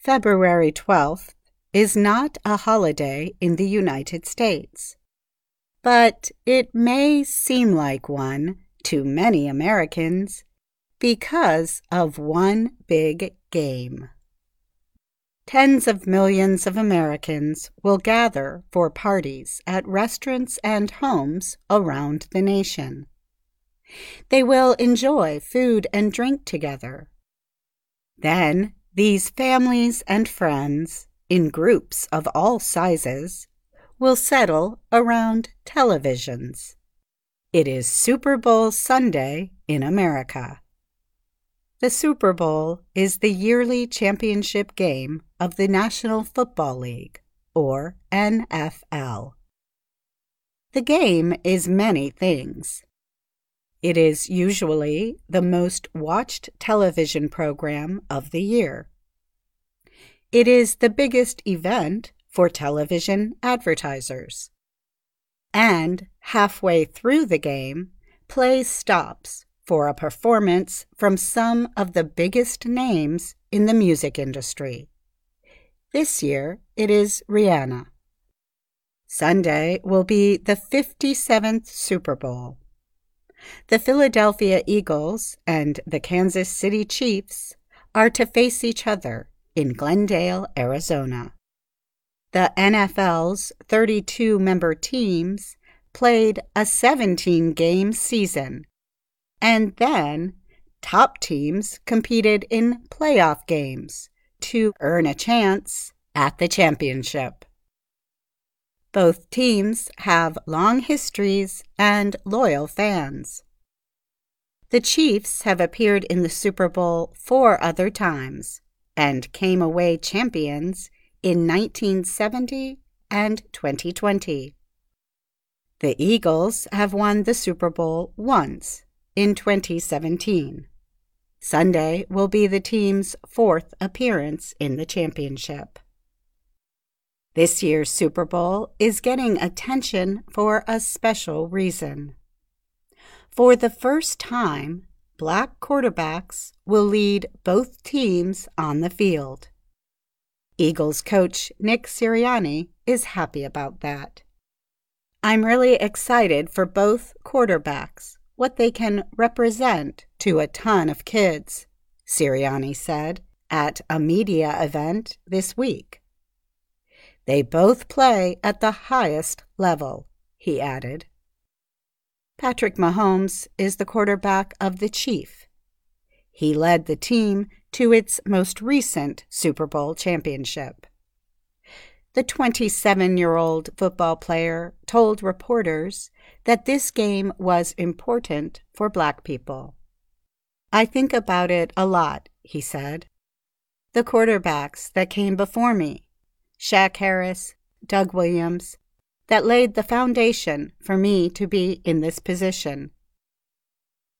February 12th is not a holiday in the United States, but it may seem like one to many Americans because of one big game. Tens of millions of Americans will gather for parties at restaurants and homes around the nation. They will enjoy food and drink together. Then these families and friends, in groups of all sizes, will settle around televisions. It is Super Bowl Sunday in America. The Super Bowl is the yearly championship game of the National Football League, or NFL. The game is many things. It is usually the most watched television program of the year. It is the biggest event for television advertisers. And halfway through the game, play stops for a performance from some of the biggest names in the music industry. This year it is Rihanna. Sunday will be the 57th Super Bowl. The Philadelphia Eagles and the Kansas City Chiefs are to face each other in Glendale, Arizona. The NFL's 32 member teams played a 17 game season, and then top teams competed in playoff games to earn a chance at the championship. Both teams have long histories and loyal fans. The Chiefs have appeared in the Super Bowl four other times and came away champions in 1970 and 2020. The Eagles have won the Super Bowl once in 2017. Sunday will be the team's fourth appearance in the championship. This year's Super Bowl is getting attention for a special reason. For the first time, black quarterbacks will lead both teams on the field. Eagles coach Nick Sirianni is happy about that. I'm really excited for both quarterbacks, what they can represent to a ton of kids, Sirianni said at a media event this week. They both play at the highest level, he added. Patrick Mahomes is the quarterback of the Chief. He led the team to its most recent Super Bowl championship. The 27 year old football player told reporters that this game was important for black people. I think about it a lot, he said. The quarterbacks that came before me, Shaq Harris, Doug Williams, that laid the foundation for me to be in this position.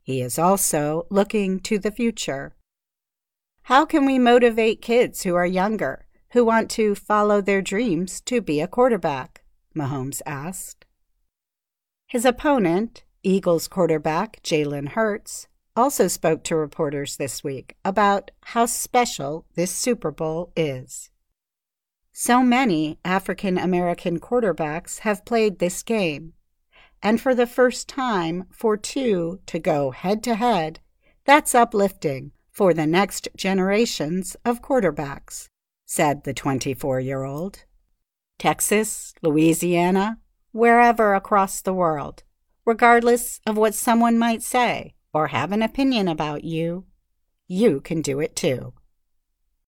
He is also looking to the future. How can we motivate kids who are younger, who want to follow their dreams to be a quarterback? Mahomes asked. His opponent, Eagles quarterback Jalen Hurts, also spoke to reporters this week about how special this Super Bowl is. So many African American quarterbacks have played this game, and for the first time for two to go head to head, that's uplifting for the next generations of quarterbacks, said the 24 year old. Texas, Louisiana, wherever across the world, regardless of what someone might say or have an opinion about you, you can do it too.